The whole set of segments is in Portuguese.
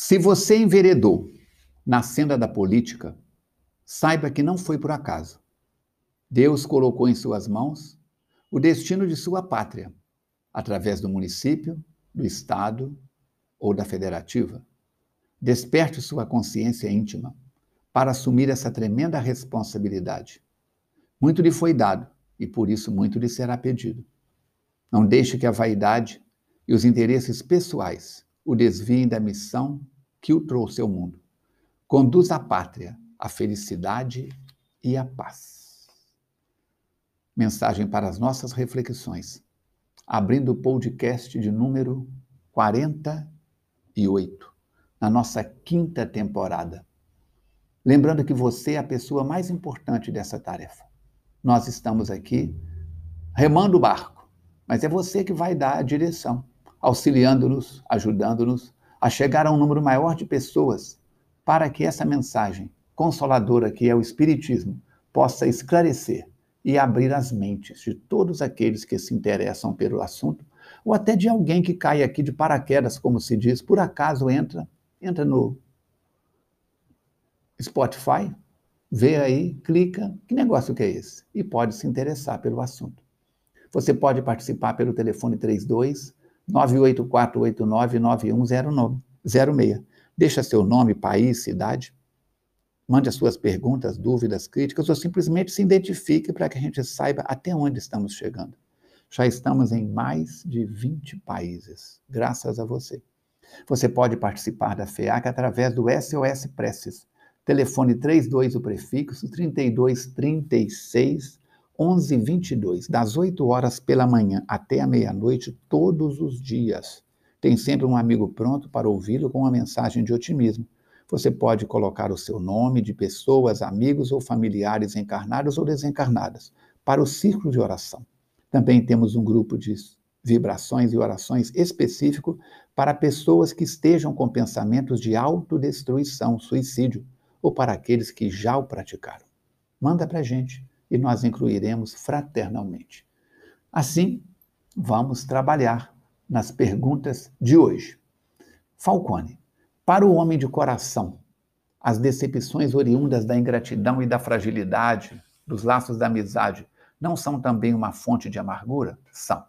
Se você enveredou na senda da política, saiba que não foi por acaso. Deus colocou em suas mãos o destino de sua pátria, através do município, do estado ou da federativa. Desperte sua consciência íntima para assumir essa tremenda responsabilidade. Muito lhe foi dado e por isso muito lhe será pedido. Não deixe que a vaidade e os interesses pessoais o desviem da missão que o trouxe ao mundo. Conduz a pátria à felicidade e à paz. Mensagem para as nossas reflexões. Abrindo o podcast de número 48, na nossa quinta temporada. Lembrando que você é a pessoa mais importante dessa tarefa. Nós estamos aqui remando o barco, mas é você que vai dar a direção, auxiliando-nos, ajudando-nos a chegar a um número maior de pessoas para que essa mensagem consoladora que é o Espiritismo possa esclarecer e abrir as mentes de todos aqueles que se interessam pelo assunto, ou até de alguém que cai aqui de paraquedas, como se diz, por acaso entra, entra no Spotify, vê aí, clica, que negócio que é esse? E pode se interessar pelo assunto. Você pode participar pelo telefone 32 98489 9106. Deixa seu nome, país, cidade. Mande as suas perguntas, dúvidas, críticas ou simplesmente se identifique para que a gente saiba até onde estamos chegando. Já estamos em mais de 20 países, graças a você. Você pode participar da FEAC através do SOS Preces Telefone 32, o prefixo 3236 1122, das 8 horas pela manhã até a meia-noite, todos os dias. Tem sempre um amigo pronto para ouvi-lo com uma mensagem de otimismo. Você pode colocar o seu nome de pessoas, amigos ou familiares encarnados ou desencarnadas para o círculo de oração. Também temos um grupo de vibrações e orações específico para pessoas que estejam com pensamentos de autodestruição, suicídio ou para aqueles que já o praticaram. Manda para a gente e nós incluiremos fraternalmente. Assim, vamos trabalhar nas perguntas de hoje. Falcone, para o homem de coração, as decepções oriundas da ingratidão e da fragilidade, dos laços da amizade, não são também uma fonte de amargura? São,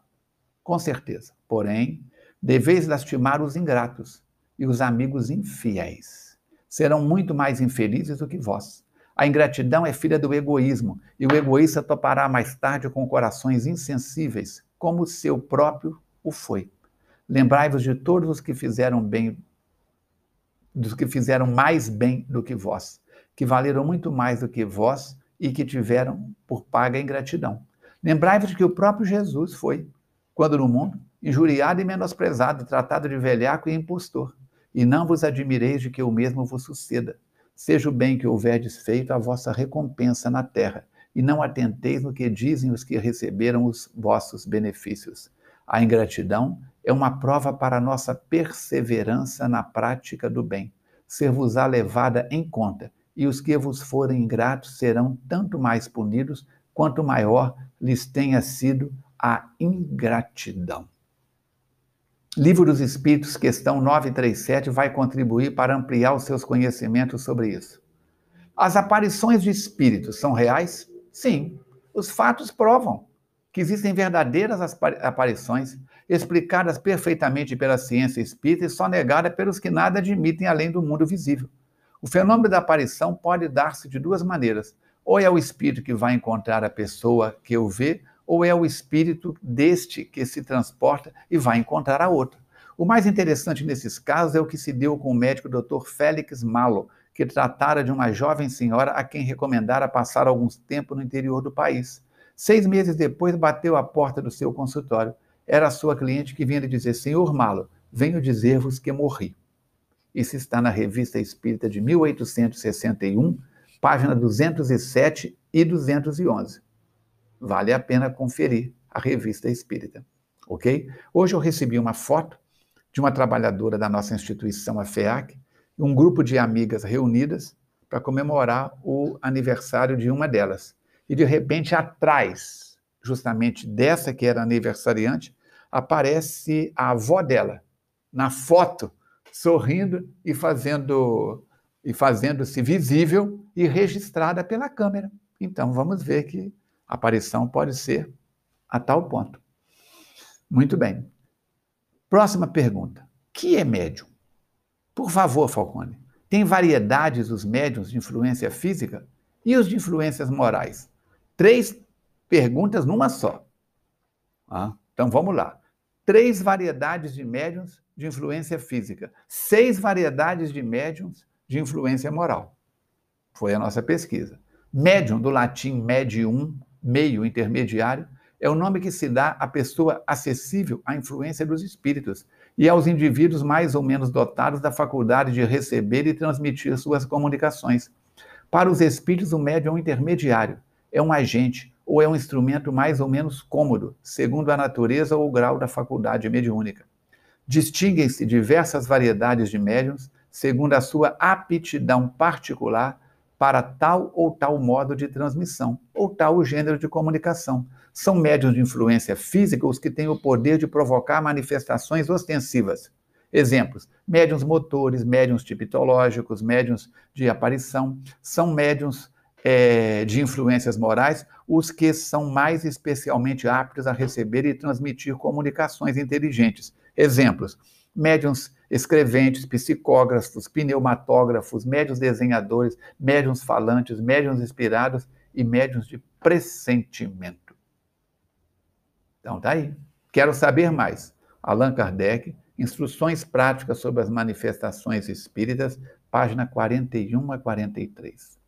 com certeza. Porém, deveis lastimar os ingratos e os amigos infiéis serão muito mais infelizes do que vós. A ingratidão é filha do egoísmo, e o egoísta topará mais tarde com corações insensíveis, como seu próprio o foi. Lembrai-vos de todos os que fizeram bem, dos que fizeram mais bem do que vós, que valeram muito mais do que vós e que tiveram por paga a ingratidão. Lembrai-vos de que o próprio Jesus foi, quando no mundo, injuriado e menosprezado, tratado de velhaco e impostor e não vos admireis de que o mesmo vos suceda. Seja o bem que houverdes feito a vossa recompensa na terra, e não atenteis no que dizem os que receberam os vossos benefícios. A ingratidão é uma prova para a nossa perseverança na prática do bem. Ser-vos-á levada em conta, e os que vos forem ingratos serão tanto mais punidos, quanto maior lhes tenha sido a ingratidão. Livro dos Espíritos, questão 937, vai contribuir para ampliar os seus conhecimentos sobre isso. As aparições de espíritos são reais? Sim. Os fatos provam que existem verdadeiras aparições, explicadas perfeitamente pela ciência espírita e só negada pelos que nada admitem além do mundo visível. O fenômeno da aparição pode dar-se de duas maneiras. Ou é o espírito que vai encontrar a pessoa que o vê, ou é o espírito deste que se transporta e vai encontrar a outra. O mais interessante nesses casos é o que se deu com o médico Dr. Félix Malo, que tratara de uma jovem senhora a quem recomendara passar alguns tempo no interior do país. Seis meses depois, bateu à porta do seu consultório. Era a sua cliente que vinha lhe dizer: Senhor Malo, venho dizer-vos que morri. Isso está na Revista Espírita de 1861, página 207 e 211 vale a pena conferir a revista espírita, ok? Hoje eu recebi uma foto de uma trabalhadora da nossa instituição, a FEAC, e um grupo de amigas reunidas para comemorar o aniversário de uma delas. E de repente, atrás, justamente dessa que era aniversariante, aparece a avó dela, na foto sorrindo e fazendo e fazendo-se visível e registrada pela câmera. Então vamos ver que a aparição pode ser a tal ponto. Muito bem. Próxima pergunta. Que é médium? Por favor, Falcone. Tem variedades os médiums de influência física e os de influências morais? Três perguntas numa só. Ah, então vamos lá. Três variedades de médiums de influência física, seis variedades de médiums de influência moral. Foi a nossa pesquisa. Médium, do latim medium, meio intermediário, é o nome que se dá à pessoa acessível à influência dos espíritos e aos indivíduos mais ou menos dotados da faculdade de receber e transmitir suas comunicações. Para os espíritos, o médium é um intermediário, é um agente ou é um instrumento mais ou menos cômodo, segundo a natureza ou o grau da faculdade mediúnica. Distinguem-se diversas variedades de médiums, segundo a sua aptidão particular para tal ou tal modo de transmissão, ou tal gênero de comunicação, são médiuns de influência física os que têm o poder de provocar manifestações ostensivas. Exemplos: médiuns motores, médiuns tipitológicos, médiuns de aparição, são médiuns é, de influências morais os que são mais especialmente aptos a receber e transmitir comunicações inteligentes. Exemplos: médiuns escreventes, psicógrafos, pneumatógrafos, médiuns desenhadores, médiuns falantes, médiuns inspirados e médiuns de pressentimento. Então tá aí. Quero saber mais. Allan Kardec, Instruções Práticas sobre as Manifestações Espíritas, página 41 a 43.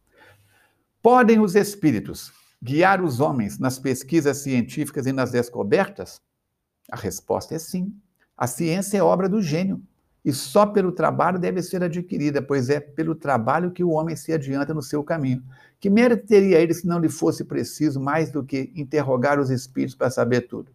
Podem os espíritos guiar os homens nas pesquisas científicas e nas descobertas? A resposta é sim. A ciência é obra do gênio e só pelo trabalho deve ser adquirida, pois é pelo trabalho que o homem se adianta no seu caminho. Que mérito teria ele se não lhe fosse preciso mais do que interrogar os espíritos para saber tudo?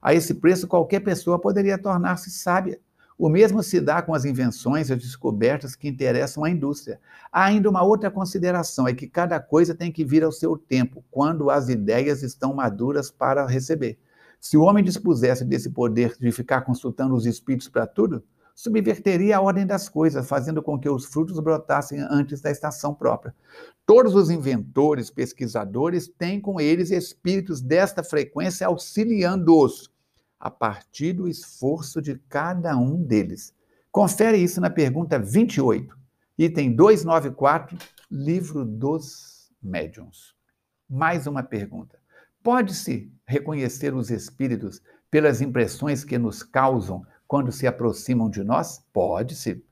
A esse preço, qualquer pessoa poderia tornar-se sábia. O mesmo se dá com as invenções e as descobertas que interessam a indústria. Há ainda uma outra consideração: é que cada coisa tem que vir ao seu tempo, quando as ideias estão maduras para receber. Se o homem dispusesse desse poder de ficar consultando os espíritos para tudo, subverteria a ordem das coisas, fazendo com que os frutos brotassem antes da estação própria. Todos os inventores, pesquisadores têm com eles espíritos desta frequência auxiliando-os a partir do esforço de cada um deles. Confere isso na pergunta 28, item 294, livro dos médiuns. Mais uma pergunta. Pode-se reconhecer os espíritos pelas impressões que nos causam quando se aproximam de nós? Pode-se.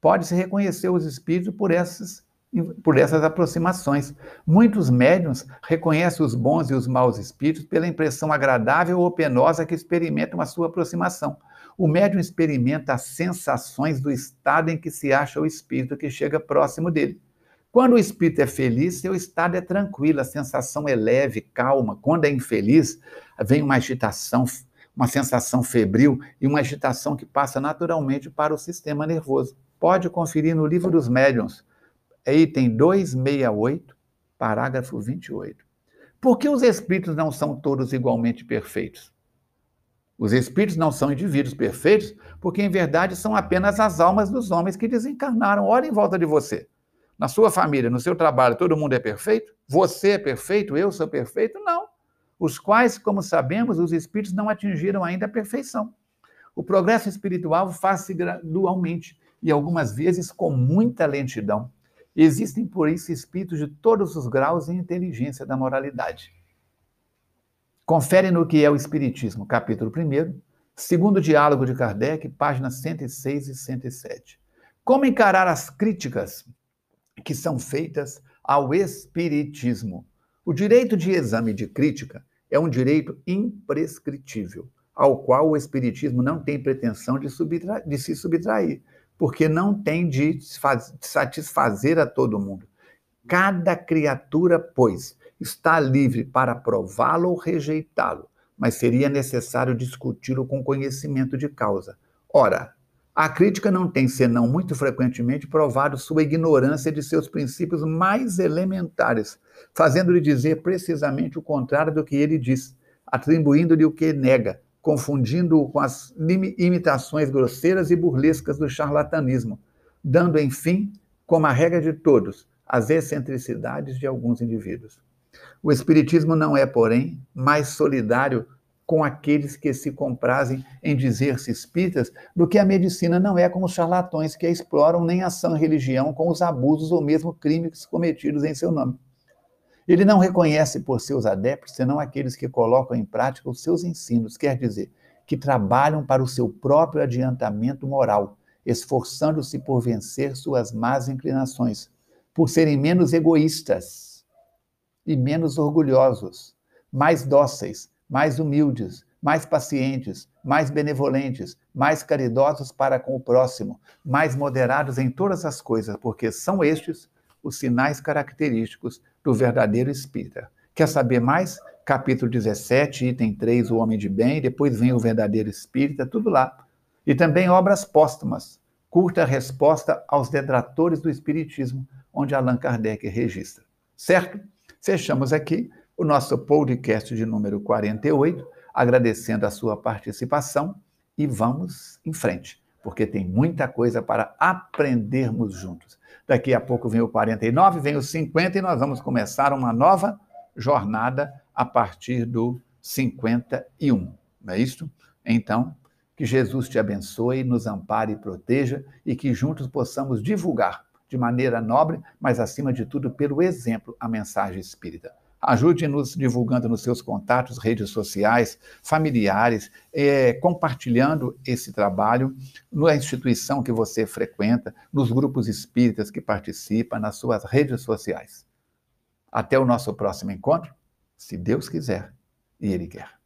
Pode-se reconhecer os espíritos por essas, por essas aproximações. Muitos médiums reconhecem os bons e os maus espíritos pela impressão agradável ou penosa que experimentam a sua aproximação. O médium experimenta as sensações do estado em que se acha o espírito que chega próximo dele. Quando o espírito é feliz, seu estado é tranquilo, a sensação é leve, calma. Quando é infeliz, vem uma agitação, uma sensação febril e uma agitação que passa naturalmente para o sistema nervoso. Pode conferir no livro dos médiuns, item 268, parágrafo 28. Por que os espíritos não são todos igualmente perfeitos? Os espíritos não são indivíduos perfeitos, porque em verdade são apenas as almas dos homens que desencarnaram. Olha em volta de você. Na sua família, no seu trabalho, todo mundo é perfeito? Você é perfeito? Eu sou perfeito? Não os quais, como sabemos, os espíritos não atingiram ainda a perfeição. O progresso espiritual faz-se gradualmente e algumas vezes com muita lentidão. Existem, por isso, espíritos de todos os graus e inteligência da moralidade. Confere no que é o Espiritismo, capítulo 1, segundo diálogo de Kardec, páginas 106 e 107. Como encarar as críticas que são feitas ao Espiritismo? O direito de exame de crítica é um direito imprescritível, ao qual o Espiritismo não tem pretensão de, de se subtrair, porque não tem de satisfazer a todo mundo. Cada criatura, pois, está livre para aprová-lo ou rejeitá-lo, mas seria necessário discuti-lo com conhecimento de causa. Ora, a crítica não tem, senão muito frequentemente, provado sua ignorância de seus princípios mais elementares, fazendo-lhe dizer precisamente o contrário do que ele diz, atribuindo-lhe o que nega, confundindo-o com as imitações grosseiras e burlescas do charlatanismo, dando, enfim, como a regra de todos, as excentricidades de alguns indivíduos. O Espiritismo não é, porém, mais solidário com aqueles que se comprazem em dizer-se espíritas do que a medicina não é com os charlatões que a exploram nem a sã religião com os abusos ou mesmo crimes cometidos em seu nome. Ele não reconhece por seus adeptos senão aqueles que colocam em prática os seus ensinos, quer dizer, que trabalham para o seu próprio adiantamento moral, esforçando-se por vencer suas más inclinações, por serem menos egoístas e menos orgulhosos, mais dóceis, mais humildes, mais pacientes, mais benevolentes, mais caridosos para com o próximo, mais moderados em todas as coisas, porque são estes os sinais característicos do verdadeiro espírita. Quer saber mais? Capítulo 17, item 3, o homem de bem, depois vem o verdadeiro espírita, tudo lá. E também obras póstumas, curta resposta aos detratores do espiritismo, onde Allan Kardec registra. Certo? Fechamos aqui o nosso podcast de número 48, agradecendo a sua participação e vamos em frente, porque tem muita coisa para aprendermos juntos. Daqui a pouco vem o 49, vem o 50 e nós vamos começar uma nova jornada a partir do 51. Não é isso? Então, que Jesus te abençoe, nos ampare e proteja e que juntos possamos divulgar de maneira nobre, mas acima de tudo pelo exemplo, a mensagem espírita. Ajude-nos divulgando nos seus contatos, redes sociais, familiares, é, compartilhando esse trabalho na instituição que você frequenta, nos grupos espíritas que participa, nas suas redes sociais. Até o nosso próximo encontro, se Deus quiser e Ele quer.